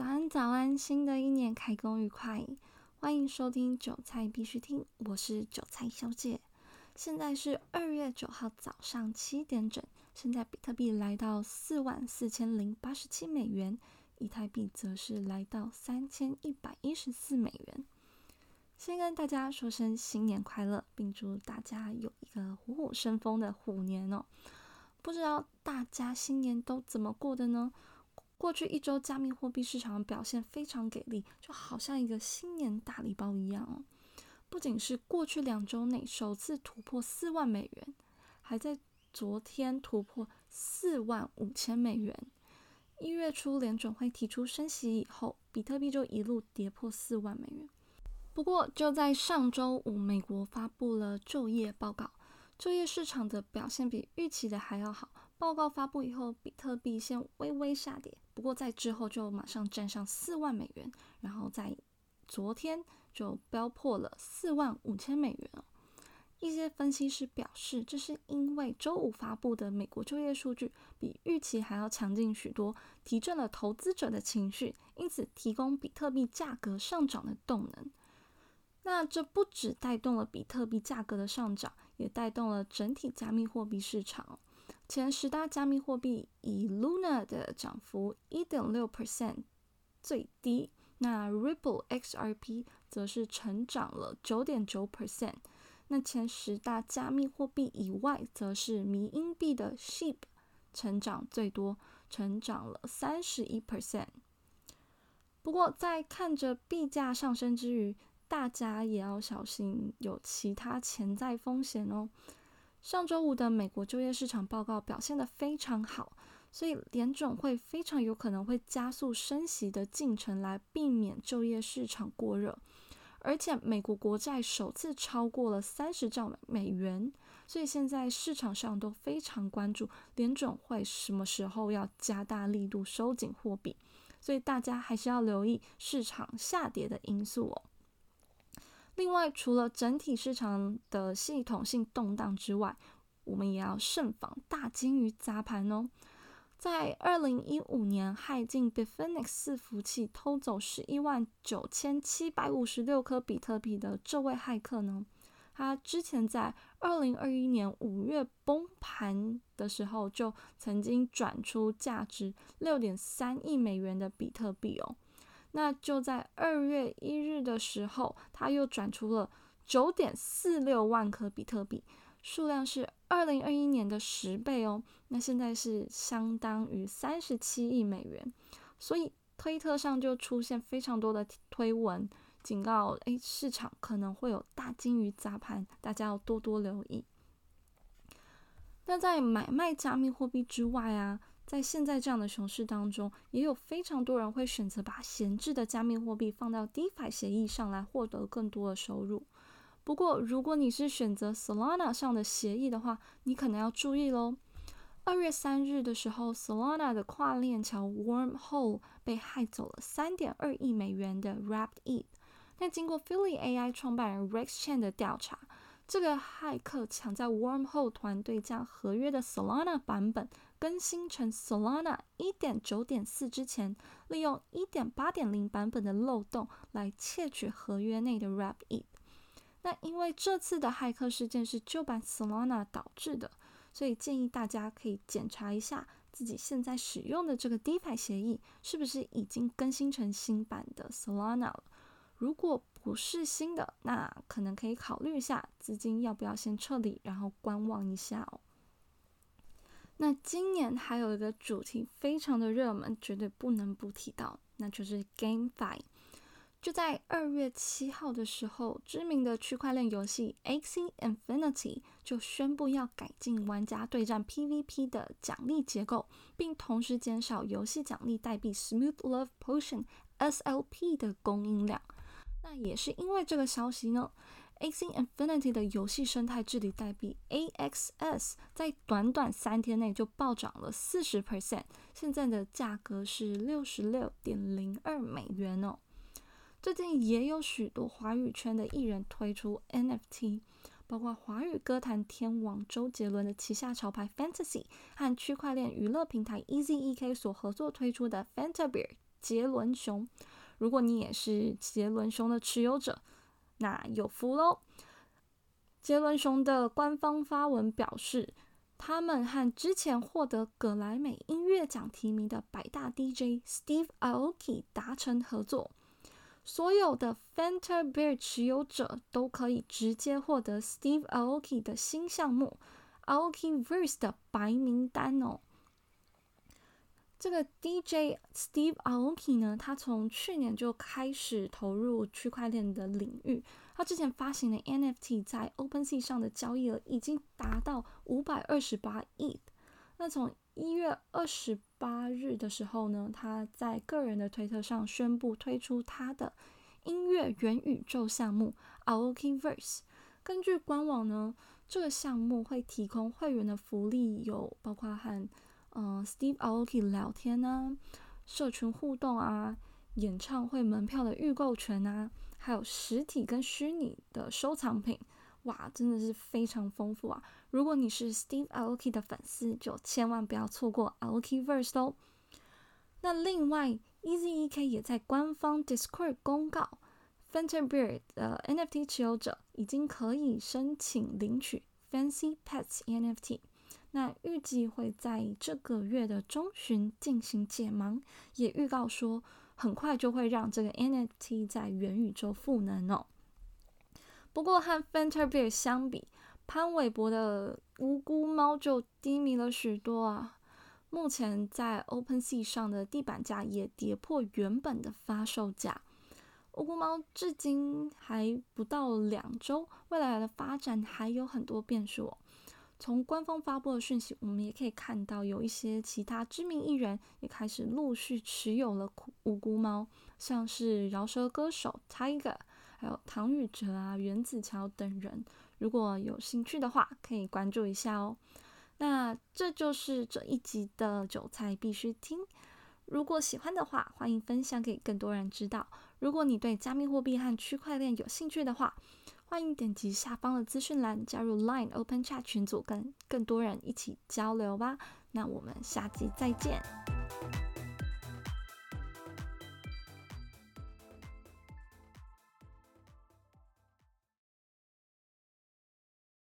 早安，早安！新的一年开工愉快，欢迎收听韭菜必须听，我是韭菜小姐。现在是二月九号早上七点整，现在比特币来到四万四千零八十七美元，以太币则是来到三千一百一十四美元。先跟大家说声新年快乐，并祝大家有一个虎虎生风的虎年哦！不知道大家新年都怎么过的呢？过去一周，加密货币市场的表现非常给力，就好像一个新年大礼包一样哦。不仅是过去两周内首次突破四万美元，还在昨天突破四万五千美元。一月初联准会提出升息以后，比特币就一路跌破四万美元。不过就在上周五，美国发布了就业报告，就业市场的表现比预期的还要好。报告发布以后，比特币先微微下跌，不过在之后就马上站上四万美元，然后在昨天就飙破了四万五千美元一些分析师表示，这是因为周五发布的美国就业数据比预期还要强劲许多，提振了投资者的情绪，因此提供比特币价格上涨的动能。那这不只带动了比特币价格的上涨，也带动了整体加密货币市场。前十大加密货币以 Luna 的涨幅一点六 percent 最低，那 Ripple XRP 则是成长了九点九 percent。那前十大加密货币以外，则是迷音币的 Sheep 成长最多，成长了三十一 percent。不过，在看着币价上升之余，大家也要小心有其他潜在风险哦。上周五的美国就业市场报告表现得非常好，所以联总会非常有可能会加速升息的进程，来避免就业市场过热。而且美国国债首次超过了三十兆美元，所以现在市场上都非常关注联总会什么时候要加大力度收紧货币，所以大家还是要留意市场下跌的因素哦。另外，除了整体市场的系统性动荡之外，我们也要慎防大金鱼砸盘哦。在二零一五年害进 Bitfinex 伺服器偷走十一万九千七百五十六颗比特币的这位骇客呢，他之前在二零二一年五月崩盘的时候，就曾经转出价值六点三亿美元的比特币哦。那就在二月一日的时候，他又转出了九点四六万颗比特币，数量是二零二一年的十倍哦。那现在是相当于三十七亿美元，所以推特上就出现非常多的推文，警告诶，市场可能会有大金鱼砸盘，大家要多多留意。那在买卖加密货币之外啊。在现在这样的熊市当中，也有非常多人会选择把闲置的加密货币放到 DeFi 协议上来获得更多的收入。不过，如果你是选择 Solana 上的协议的话，你可能要注意喽。二月三日的时候，Solana 的跨链桥 Wormhole 被害走了三点二亿美元的 Wrapped ETH。那经过 Philly AI 创办人 Rex Chen 的调查。这个骇客抢在 Wormhole 团队将合约的 Solana 版本更新成 Solana 一点九点四之前，利用一点八点零版本的漏洞来窃取合约内的 Wrap ETH。那因为这次的骇客事件是旧版 Solana 导致的，所以建议大家可以检查一下自己现在使用的这个 DeFi 协议是不是已经更新成新版的 Solana 了。如果不是新的，那可能可以考虑一下资金要不要先撤离，然后观望一下哦。那今年还有一个主题非常的热门，绝对不能不提到，那就是 GameFi。就在二月七号的时候，知名的区块链游戏 Axie Infinity 就宣布要改进玩家对战 PVP 的奖励结构，并同时减少游戏奖励代币 Smooth Love Potion SLP 的供应量。那也是因为这个消息呢 A.C. Infinity 的游戏生态治理代币 AXS 在短短三天内就暴涨了四十 percent，现在的价格是六十六点零二美元哦。最近也有许多华语圈的艺人推出 NFT，包括华语歌坛天王周杰伦的旗下潮牌 Fantasy 和区块链娱乐平台 EasyEK 所合作推出的 Fantabear 杰伦熊。如果你也是杰伦熊的持有者，那有福喽！杰伦熊的官方发文表示，他们和之前获得格莱美音乐奖提名的百大 DJ Steve Aoki 达成合作，所有的 Fanta Bear 持有者都可以直接获得 Steve Aoki 的新项目 Aoki Verse 的白名单哦。这个 DJ Steve Aoki 呢，他从去年就开始投入区块链的领域。他之前发行的 NFT 在 OpenSea 上的交易额已经达到五百二十八亿。那从一月二十八日的时候呢，他在个人的推特上宣布推出他的音乐元宇宙项目 Aoki Verse。根据官网呢，这个项目会提供会员的福利，有包括和嗯，Steve Aoki 聊天啊，社群互动啊，演唱会门票的预购权啊，还有实体跟虚拟的收藏品，哇，真的是非常丰富啊！如果你是 Steve Aoki 的粉丝，就千万不要错过 Aoki Verse 哦。那另外，EZEK 也在官方 Discord 公告，Fanta b e a r 的 NFT 持有者已经可以申请领取 Fancy Pets NFT。那预计会在这个月的中旬进行解盲，也预告说很快就会让这个 NFT 在元宇宙赋能哦。不过和 f a n t a b e r 相比，潘玮柏的无辜猫就低迷了许多啊。目前在 OpenSea 上的地板价也跌破原本的发售价。无辜猫至今还不到两周，未来的发展还有很多变数哦。从官方发布的讯息，我们也可以看到，有一些其他知名艺人也开始陆续持有了无辜猫，像是饶舌歌手 Tiger，还有唐禹哲啊、袁子乔等人。如果有兴趣的话，可以关注一下哦。那这就是这一集的韭菜必须听。如果喜欢的话，欢迎分享给更多人知道。如果你对加密货币和区块链有兴趣的话，欢迎点击下方的资讯栏，加入 Line Open Chat 群组，跟更多人一起交流吧。那我们下集再见。